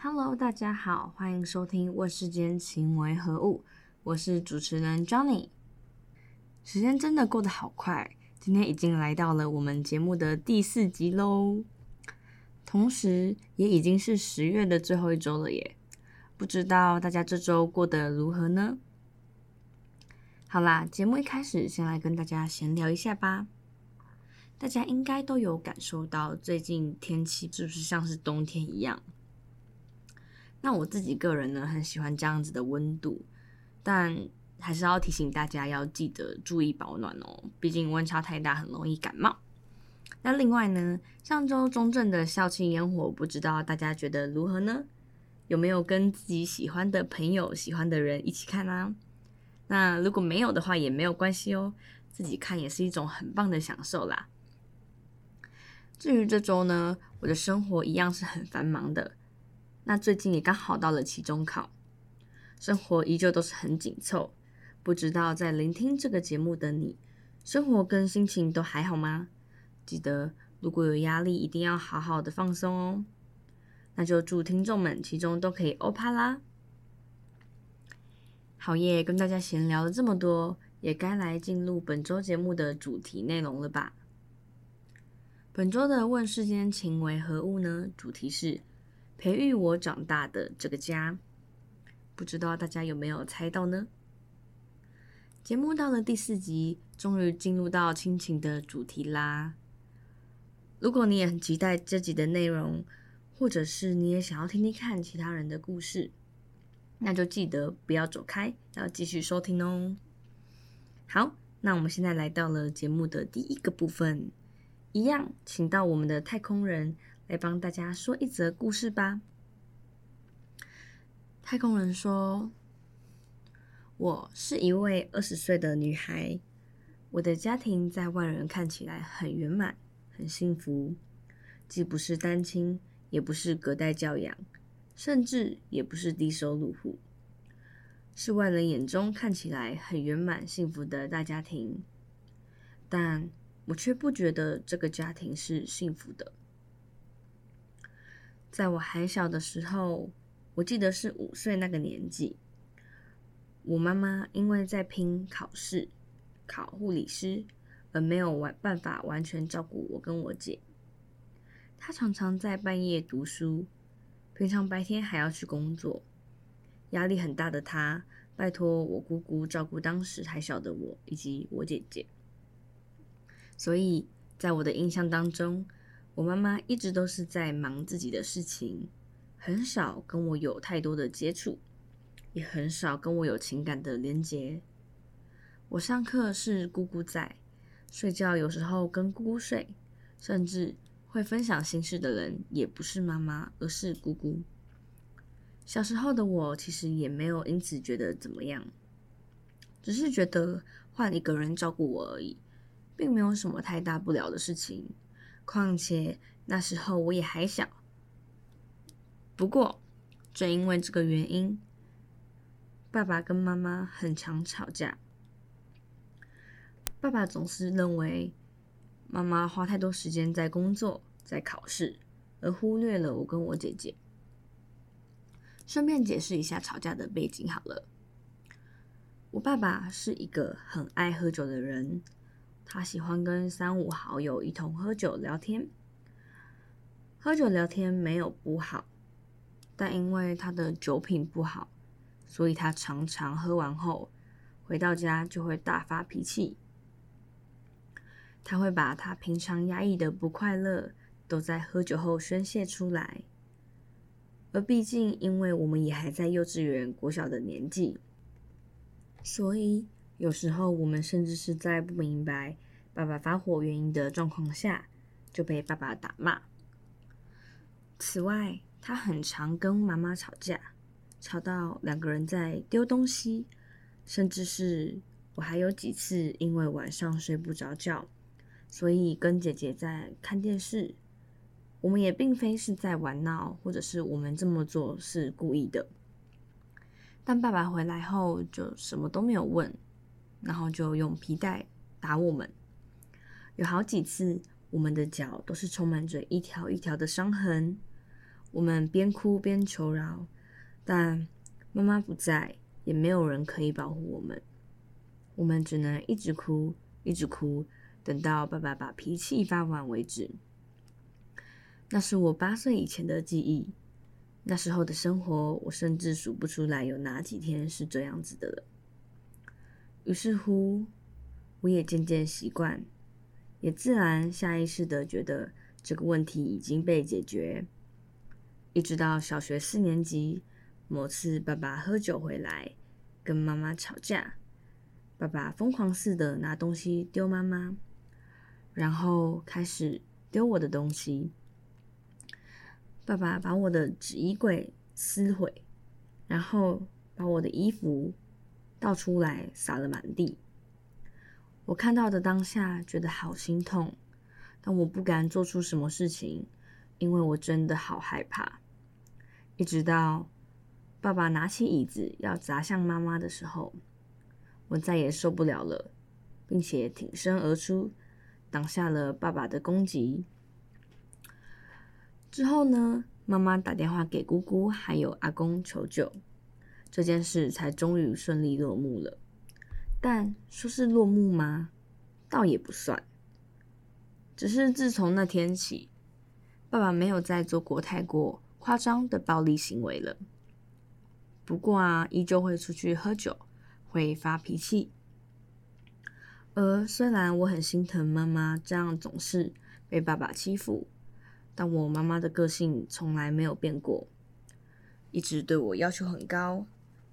Hello，大家好，欢迎收听《问世间情为何物》，我是主持人 Johnny。时间真的过得好快，今天已经来到了我们节目的第四集喽，同时也已经是十月的最后一周了耶。不知道大家这周过得如何呢？好啦，节目一开始先来跟大家闲聊一下吧。大家应该都有感受到最近天气是不是像是冬天一样？那我自己个人呢，很喜欢这样子的温度，但还是要提醒大家要记得注意保暖哦，毕竟温差太大很容易感冒。那另外呢，上周中正的校庆烟火，不知道大家觉得如何呢？有没有跟自己喜欢的朋友、喜欢的人一起看啊？那如果没有的话也没有关系哦，自己看也是一种很棒的享受啦。至于这周呢，我的生活一样是很繁忙的。那最近也刚好到了期中考，生活依旧都是很紧凑。不知道在聆听这个节目的你，生活跟心情都还好吗？记得如果有压力，一定要好好的放松哦。那就祝听众们其中都可以欧趴啦。好耶，跟大家闲聊了这么多，也该来进入本周节目的主题内容了吧？本周的问世间情为何物呢？主题是培育我长大的这个家，不知道大家有没有猜到呢？节目到了第四集，终于进入到亲情的主题啦。如果你也很期待这集的内容，或者是你也想要听听看其他人的故事。那就记得不要走开，要继续收听哦。好，那我们现在来到了节目的第一个部分，一样，请到我们的太空人来帮大家说一则故事吧。太空人说：“我是一位二十岁的女孩，我的家庭在外人看起来很圆满、很幸福，既不是单亲，也不是隔代教养。”甚至也不是低收入户，是外人眼中看起来很圆满幸福的大家庭，但我却不觉得这个家庭是幸福的。在我还小的时候，我记得是五岁那个年纪，我妈妈因为在拼考试，考护理师，而没有完办法完全照顾我跟我姐，她常常在半夜读书。平常白天还要去工作，压力很大的她，拜托我姑姑照顾当时还小的我以及我姐姐。所以在我的印象当中，我妈妈一直都是在忙自己的事情，很少跟我有太多的接触，也很少跟我有情感的连接。我上课是姑姑在，睡觉有时候跟姑姑睡，甚至。会分享心事的人也不是妈妈，而是姑姑。小时候的我其实也没有因此觉得怎么样，只是觉得换一个人照顾我而已，并没有什么太大不了的事情。况且那时候我也还小。不过，正因为这个原因，爸爸跟妈妈很常吵架。爸爸总是认为。妈妈花太多时间在工作，在考试，而忽略了我跟我姐姐。顺便解释一下吵架的背景好了。我爸爸是一个很爱喝酒的人，他喜欢跟三五好友一同喝酒聊天。喝酒聊天没有不好，但因为他的酒品不好，所以他常常喝完后回到家就会大发脾气。他会把他平常压抑的不快乐都在喝酒后宣泄出来，而毕竟因为我们也还在幼稚园、国小的年纪，所以有时候我们甚至是在不明白爸爸发火原因的状况下就被爸爸打骂。此外，他很常跟妈妈吵架，吵到两个人在丢东西，甚至是我还有几次因为晚上睡不着觉。所以跟姐姐在看电视，我们也并非是在玩闹，或者是我们这么做是故意的。但爸爸回来后就什么都没有问，然后就用皮带打我们。有好几次，我们的脚都是充满着一条一条的伤痕。我们边哭边求饶，但妈妈不在，也没有人可以保护我们，我们只能一直哭，一直哭，等到爸爸把脾气发完为止。那是我八岁以前的记忆，那时候的生活，我甚至数不出来有哪几天是这样子的了。于是乎，我也渐渐习惯，也自然下意识的觉得这个问题已经被解决。一直到小学四年级，某次爸爸喝酒回来，跟妈妈吵架，爸爸疯狂似的拿东西丢妈妈，然后开始丢我的东西。爸爸把我的纸衣柜撕毁，然后把我的衣服倒出来洒了满地。我看到的当下觉得好心痛，但我不敢做出什么事情，因为我真的好害怕。一直到爸爸拿起椅子要砸向妈妈的时候，我再也受不了了，并且挺身而出，挡下了爸爸的攻击。之后呢，妈妈打电话给姑姑还有阿公求救，这件事才终于顺利落幕了。但说是落幕吗？倒也不算。只是自从那天起，爸爸没有再做过太过夸张的暴力行为了。不过啊，依旧会出去喝酒，会发脾气。而虽然我很心疼妈妈这样总是被爸爸欺负。但我妈妈的个性从来没有变过，一直对我要求很高，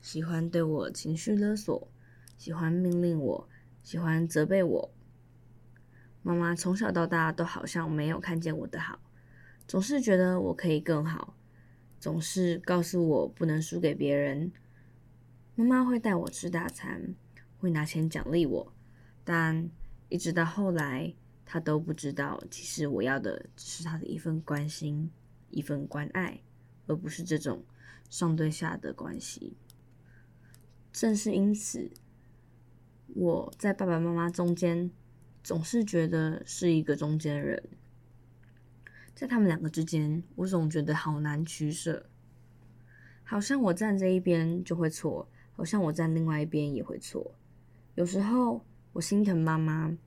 喜欢对我情绪勒索，喜欢命令我，喜欢责备我。妈妈从小到大都好像没有看见我的好，总是觉得我可以更好，总是告诉我不能输给别人。妈妈会带我吃大餐，会拿钱奖励我，但一直到后来。她都不知道，其实我要的只是她的一份关心、一份关爱，而不是这种上对下的关系。正是因此，我在爸爸妈妈中间总是觉得是一个中间人，在他们两个之间，我总觉得好难取舍，好像我站这一边就会错，好像我站另外一边也会错。有时候我心疼妈妈。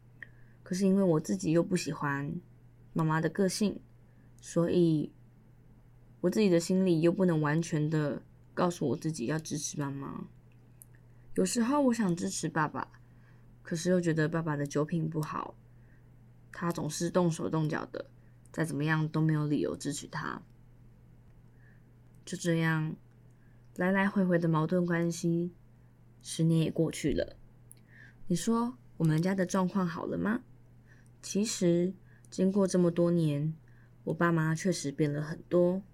可是因为我自己又不喜欢妈妈的个性，所以我自己的心里又不能完全的告诉我自己要支持妈妈。有时候我想支持爸爸，可是又觉得爸爸的酒品不好，他总是动手动脚的，再怎么样都没有理由支持他。就这样来来回回的矛盾关系，十年也过去了。你说我们家的状况好了吗？其实，经过这么多年，我爸妈确实变了很多。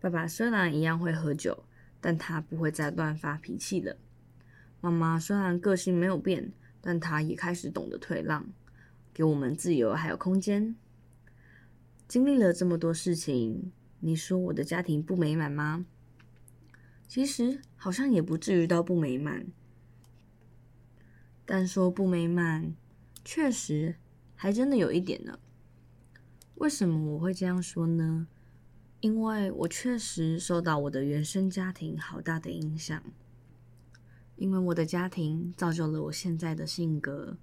爸爸虽然一样会喝酒，但他不会再乱发脾气了。妈妈虽然个性没有变，但她也开始懂得退让，给我们自由还有空间。经历了这么多事情，你说我的家庭不美满吗？其实好像也不至于到不美满，但说不美满。确实，还真的有一点呢。为什么我会这样说呢？因为我确实受到我的原生家庭好大的影响。因为我的家庭造就了我现在的性格。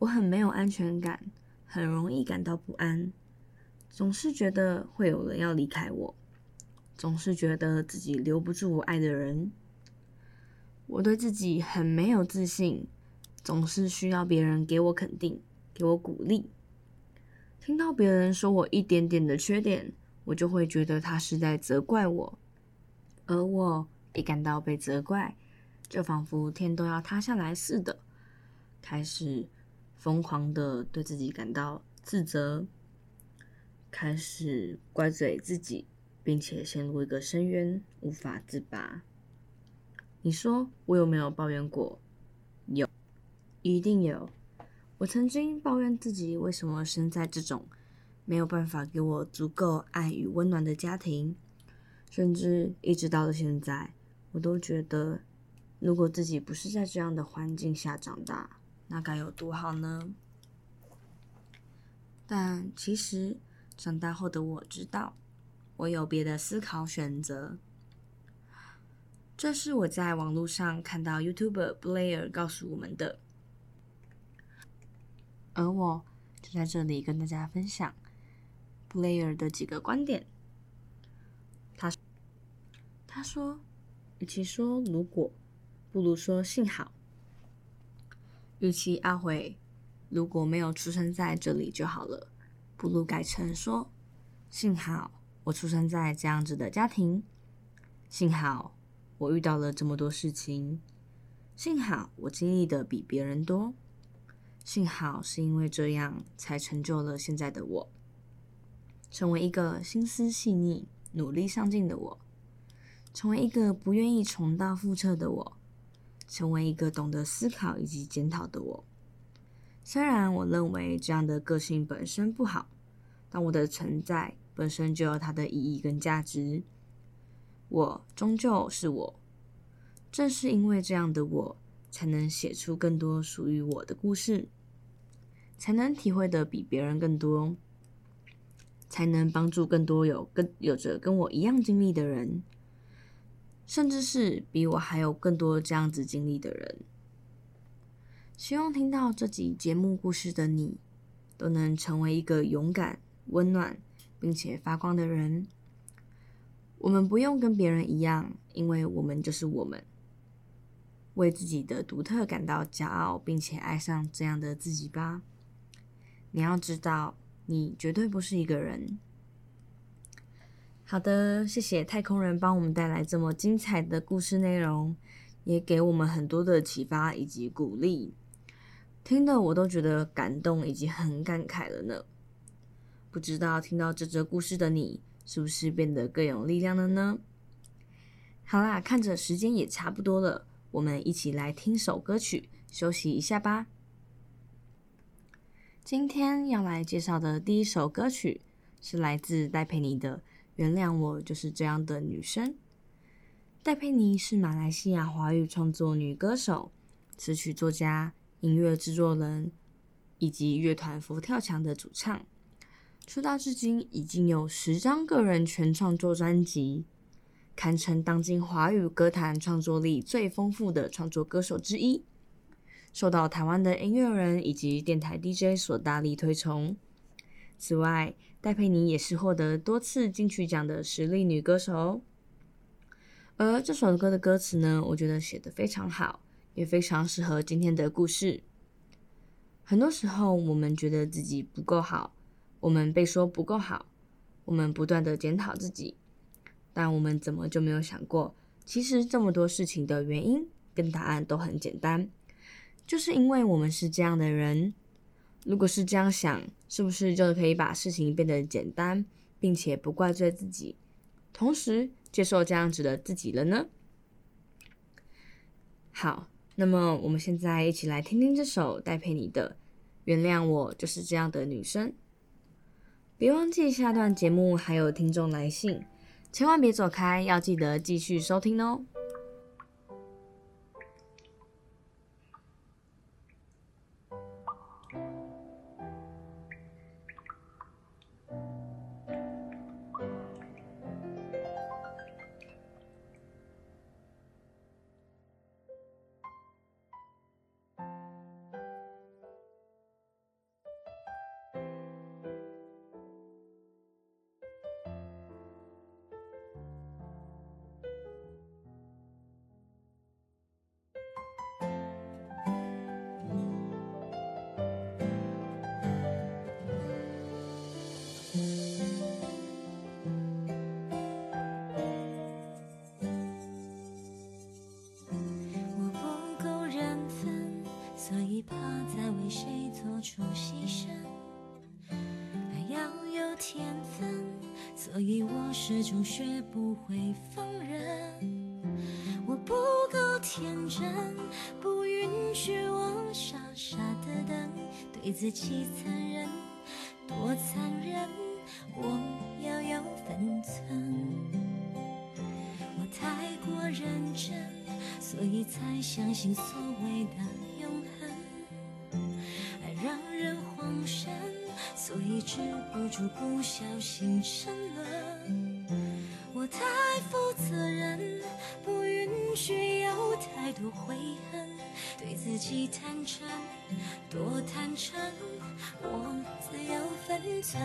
我很没有安全感，很容易感到不安，总是觉得会有人要离开我，总是觉得自己留不住我爱的人。我对自己很没有自信。总是需要别人给我肯定，给我鼓励。听到别人说我一点点的缺点，我就会觉得他是在责怪我。而我一感到被责怪，就仿佛天都要塌下来似的，开始疯狂的对自己感到自责，开始怪罪自己，并且陷入一个深渊，无法自拔。你说我有没有抱怨过？有。一定有。我曾经抱怨自己为什么生在这种没有办法给我足够爱与温暖的家庭，甚至一直到了现在，我都觉得，如果自己不是在这样的环境下长大，那该有多好呢？但其实长大后的我知道，我有别的思考选择。这是我在网络上看到 YouTuber Blair 告诉我们的，而我就在这里跟大家分享 Blair 的几个观点。他他说，与其说如果，不如说幸好。与其懊悔如果没有出生在这里就好了，不如改成说幸好我出生在这样子的家庭，幸好我遇到了这么多事情，幸好我经历的比别人多，幸好是因为这样才成就了现在的我，成为一个心思细腻、努力上进的我，成为一个不愿意重蹈覆辙的我。成为一个懂得思考以及检讨的我。虽然我认为这样的个性本身不好，但我的存在本身就有它的意义跟价值。我终究是我，正是因为这样的我，才能写出更多属于我的故事，才能体会的比别人更多，才能帮助更多有跟有着跟我一样经历的人。甚至是比我还有更多这样子经历的人。希望听到这集节目故事的你，都能成为一个勇敢、温暖并且发光的人。我们不用跟别人一样，因为我们就是我们。为自己的独特感到骄傲，并且爱上这样的自己吧。你要知道，你绝对不是一个人。好的，谢谢太空人帮我们带来这么精彩的故事内容，也给我们很多的启发以及鼓励，听的我都觉得感动以及很感慨了呢。不知道听到这则故事的你，是不是变得更有力量了呢？好啦，看着时间也差不多了，我们一起来听首歌曲，休息一下吧。今天要来介绍的第一首歌曲，是来自戴佩妮的。原谅我就是这样的女生。戴佩妮是马来西亚华语创作女歌手、词曲作家、音乐制作人以及乐团佛跳墙的主唱。出道至今已经有十张个人全创作专辑，堪称当今华语歌坛创作力最丰富的创作歌手之一，受到台湾的音乐人以及电台 DJ 所大力推崇。此外，戴佩妮也是获得多次金曲奖的实力女歌手，而这首歌的歌词呢，我觉得写得非常好，也非常适合今天的故事。很多时候，我们觉得自己不够好，我们被说不够好，我们不断的检讨自己，但我们怎么就没有想过，其实这么多事情的原因跟答案都很简单，就是因为我们是这样的人。如果是这样想，是不是就可以把事情变得简单，并且不怪罪自己，同时接受这样子的自己了呢？好，那么我们现在一起来听听这首戴佩妮的《原谅我就是这样的女生》。别忘记下段节目还有听众来信，千万别走开，要记得继续收听哦。始终学不会放任。我不够天真，不允许我傻傻的等，对自己残忍，多残忍，我要有分寸。我太过认真，所以才相信所谓的永恒，爱。让人慌神，所以止不住不小心沉沦。允许有太多悔恨，对自己坦诚，多坦诚，我自有分寸。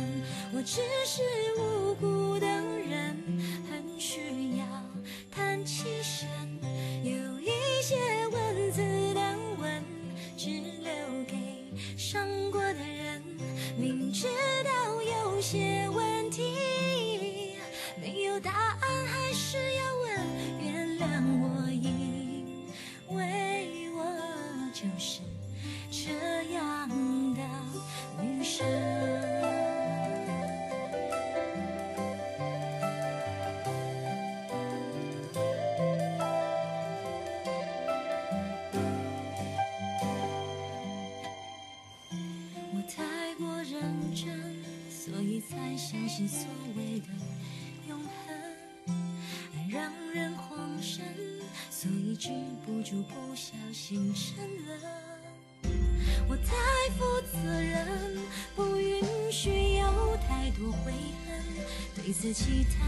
我只是无辜的人，很需期待。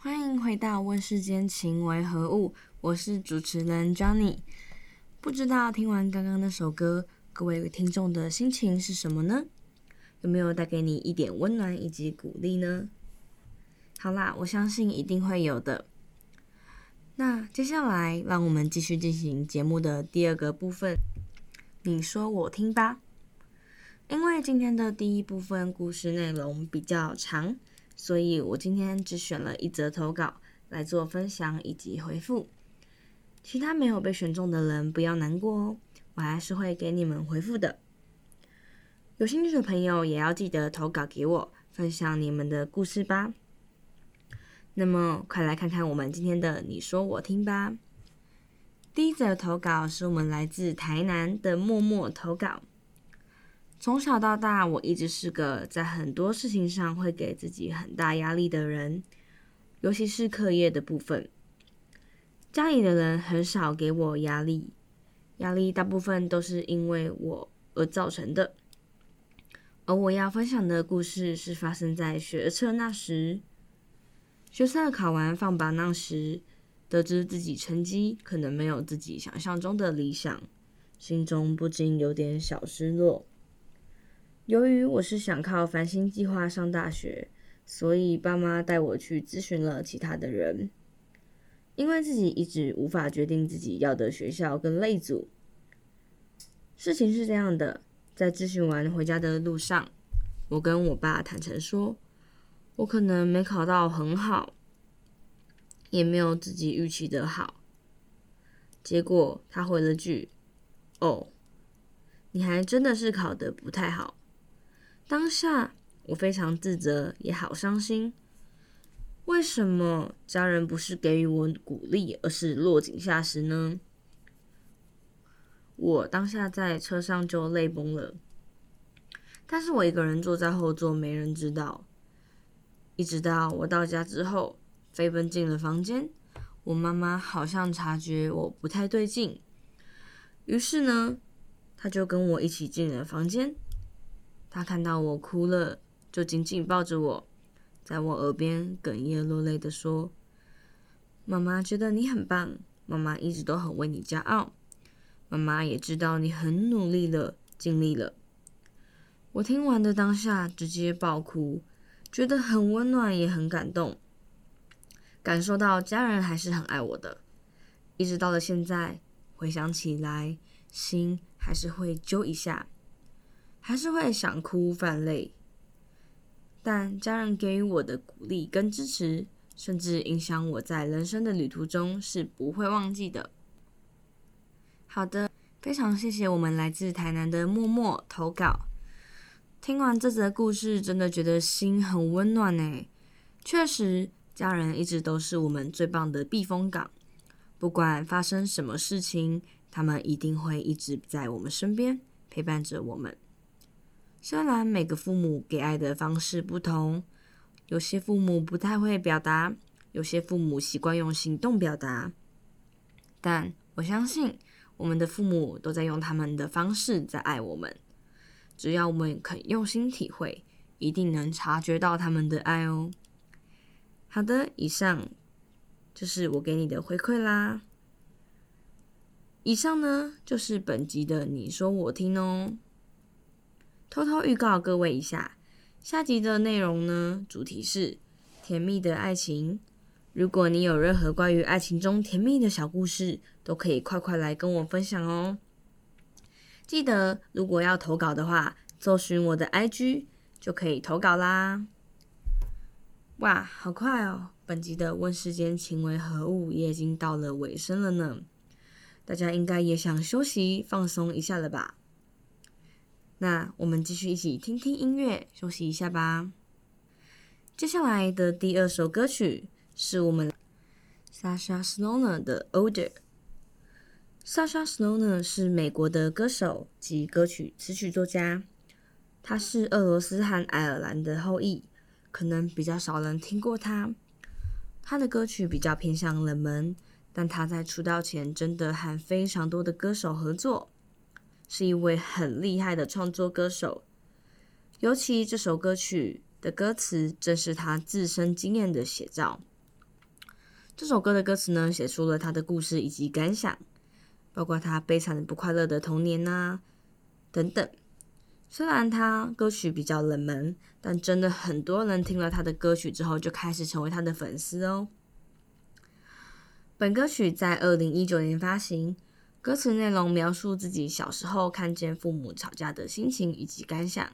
欢迎回到《问世间情为何物》，我是主持人 Johnny。不知道听完刚刚那首歌，各位听众的心情是什么呢？有没有带给你一点温暖以及鼓励呢？好啦，我相信一定会有的。那接下来，让我们继续进行节目的第二个部分，你说我听吧。因为今天的第一部分故事内容比较长。所以我今天只选了一则投稿来做分享以及回复，其他没有被选中的人不要难过哦，我还是会给你们回复的。有兴趣的朋友也要记得投稿给我，分享你们的故事吧。那么快来看看我们今天的你说我听吧。第一则投稿是我们来自台南的默默投稿。从小到大，我一直是个在很多事情上会给自己很大压力的人，尤其是课业的部分。家里的人很少给我压力，压力大部分都是因为我而造成的。而我要分享的故事是发生在学测那时，学测考完放榜那时，得知自己成绩可能没有自己想象中的理想，心中不禁有点小失落。由于我是想靠繁星计划上大学，所以爸妈带我去咨询了其他的人。因为自己一直无法决定自己要的学校跟类组。事情是这样的，在咨询完回家的路上，我跟我爸坦诚说，我可能没考到很好，也没有自己预期的好。结果他回了句：“哦，你还真的是考得不太好。”当下我非常自责，也好伤心。为什么家人不是给予我鼓励，而是落井下石呢？我当下在车上就泪崩了。但是我一个人坐在后座，没人知道。一直到我到家之后，飞奔进了房间，我妈妈好像察觉我不太对劲，于是呢，她就跟我一起进了房间。他看到我哭了，就紧紧抱着我。在我耳边哽咽落泪的说：“妈妈觉得你很棒，妈妈一直都很为你骄傲，妈妈也知道你很努力了，尽力了。”我听完的当下直接爆哭，觉得很温暖，也很感动，感受到家人还是很爱我的。一直到了现在，回想起来，心还是会揪一下，还是会想哭犯泪。但家人给予我的鼓励跟支持，甚至影响我在人生的旅途中是不会忘记的。好的，非常谢谢我们来自台南的默默投稿。听完这则故事，真的觉得心很温暖呢。确实，家人一直都是我们最棒的避风港，不管发生什么事情，他们一定会一直在我们身边，陪伴着我们。虽然每个父母给爱的方式不同，有些父母不太会表达，有些父母习惯用行动表达，但我相信我们的父母都在用他们的方式在爱我们。只要我们肯用心体会，一定能察觉到他们的爱哦。好的，以上就是我给你的回馈啦。以上呢，就是本集的你说我听哦。偷偷预告各位一下，下集的内容呢，主题是甜蜜的爱情。如果你有任何关于爱情中甜蜜的小故事，都可以快快来跟我分享哦。记得，如果要投稿的话，搜寻我的 IG 就可以投稿啦。哇，好快哦！本集的问世间情为何物也已经到了尾声了呢。大家应该也想休息放松一下了吧？那我们继续一起听听音乐，休息一下吧。接下来的第二首歌曲是我们 Sasha Snoner 的《Older》。Sasha Snoner 是美国的歌手及歌曲词曲作家，他是俄罗斯和爱尔兰的后裔，可能比较少人听过他。他的歌曲比较偏向冷门，但他在出道前真的和非常多的歌手合作。是一位很厉害的创作歌手，尤其这首歌曲的歌词正是他自身经验的写照。这首歌的歌词呢，写出了他的故事以及感想，包括他悲惨的不快乐的童年呐、啊、等等。虽然他歌曲比较冷门，但真的很多人听了他的歌曲之后，就开始成为他的粉丝哦。本歌曲在二零一九年发行。歌词内容描述自己小时候看见父母吵架的心情以及感想。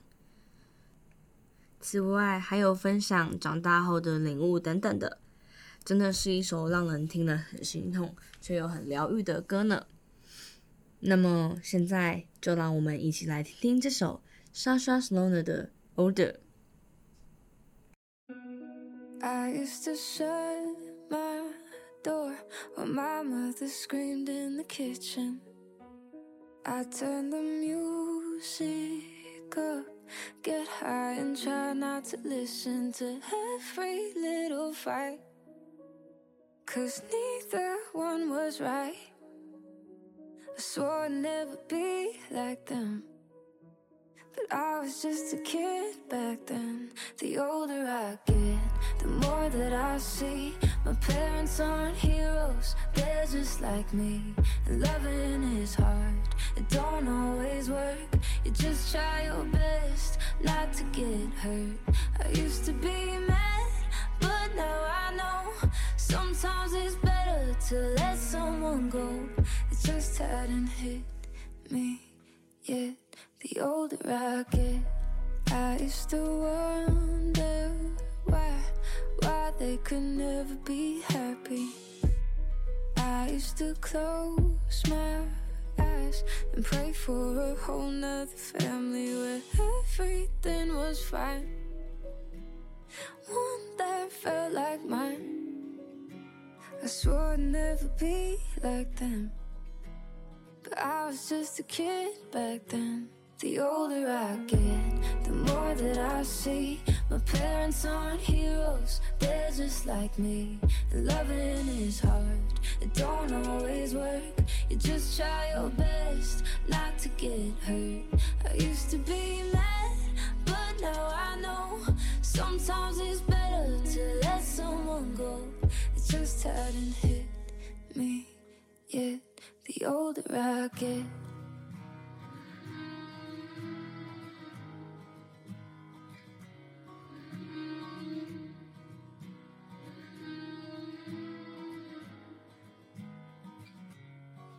此外，还有分享长大后的领悟等等的，真的是一首让人听了很心痛却又很疗愈的歌呢。那么，现在就让我们一起来听听这首 Sasha Snoner 的《Older》。I used to shut my door while my mother screamed in the kitchen. I turn the music up, get high and try not to listen to every little fight. Cause neither one was right. I swore I'd never be like them. But I was just a kid back then. The older I get, that I see. My parents aren't heroes, they're just like me. And loving is hard, it don't always work. You just try your best not to get hurt. I used to be mad, but now I know sometimes it's better to let someone go. It just hadn't hit me yet. The older I get, I used to wonder why, why they could never be happy. I used to close my eyes and pray for a whole nother family where everything was fine. One that felt like mine. I swore I'd never be like them. But I was just a kid back then. The older I get, the more that I see. My parents aren't heroes, they're just like me. And loving is hard, it don't always work. You just try your best not to get hurt. I used to be mad, but now I know sometimes it's better to let someone go. It just hadn't hit me yet. The older I get.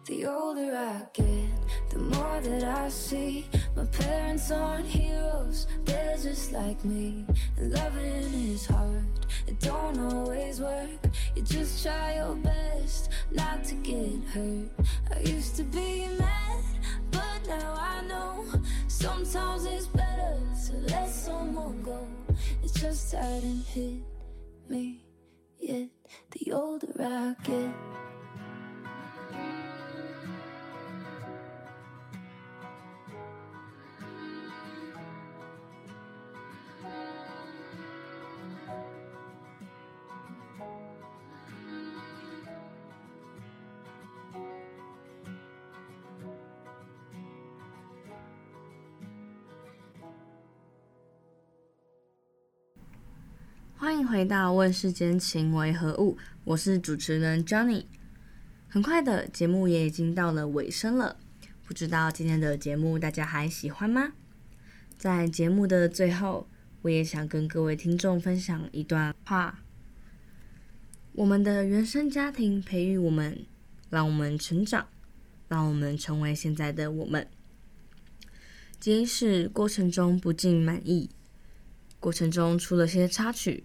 The older I get, the more that I see. My parents aren't heroes, they're just like me. And loving is hard, it don't always work. You just try your best not to get hurt. I used to be mad, but now I know sometimes it's better to let someone go. It just hadn't hit me yet. The older I get. 欢迎回到《问世间情为何物》，我是主持人 Johnny。很快的节目也已经到了尾声了，不知道今天的节目大家还喜欢吗？在节目的最后，我也想跟各位听众分享一段话：我们的原生家庭培育我们，让我们成长，让我们成为现在的我们。即使过程中不尽满意。过程中出了些插曲，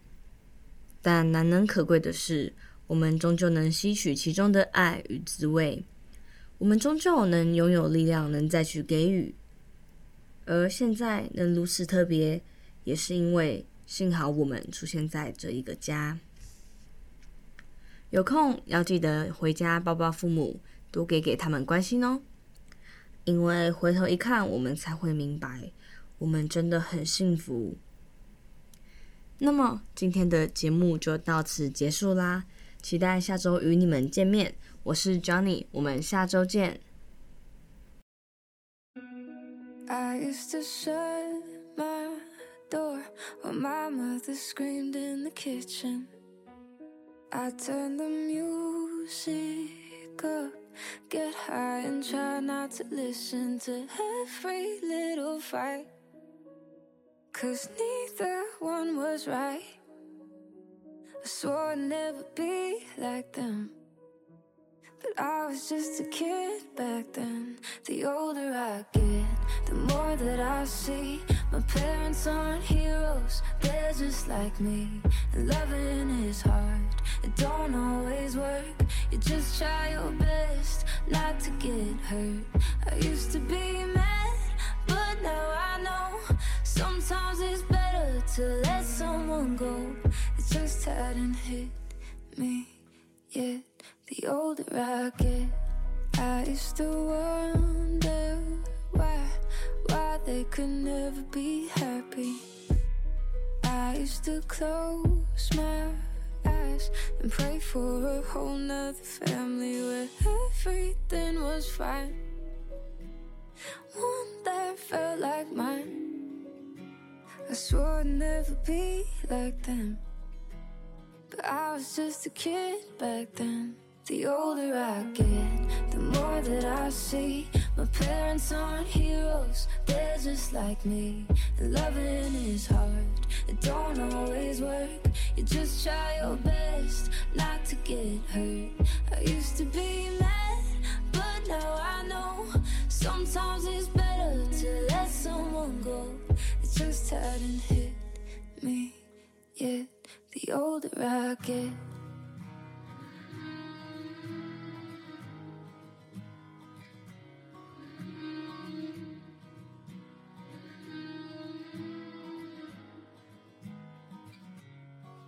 但难能可贵的是，我们终究能吸取其中的爱与滋味。我们终究能拥有力量，能再去给予。而现在能如此特别，也是因为幸好我们出现在这一个家。有空要记得回家抱抱父母，多给给他们关心哦。因为回头一看，我们才会明白，我们真的很幸福。那么今天的节目就到此结束啦，期待下周与你们见面。我是 Johnny，我们下周见。I used to shut my door while my mother screamed in the kitchen. I turned the music up, get high and try not to listen to every little fight. Cause neither one was right. I swore I'd never be like them. But I was just a kid back then. The older I get, the more that I see. My parents aren't heroes, they're just like me. And loving is hard, it don't always work. You just try your best not to get hurt. I used to be mad, but now I know. Sometimes it's better to let someone go. It just hadn't hit me yet. The older I get, I used to wonder why, why they could never be happy. I used to close my eyes and pray for a whole nother family where everything was fine. Swore I'd never be like them. But I was just a kid back then. The older I get, the more that I see. My parents aren't heroes, they're just like me. And loving is hard, it don't always work. You just try your best not to get hurt. I used to be mad, but now I know sometimes it's better to let someone go. Just hadn't hit me Yet the older I get.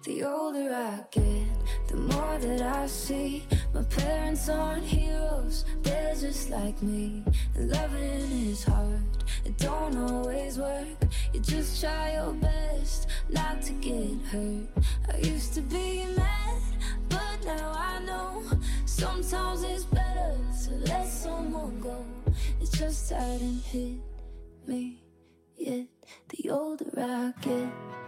The older I get, the more that I see. My parents aren't heroes, they're just like me. And loving is hard, it don't always work. You just try your best not to get hurt. I used to be mad, but now I know sometimes it's better to let someone go. It just hadn't hit me yet. The older I get.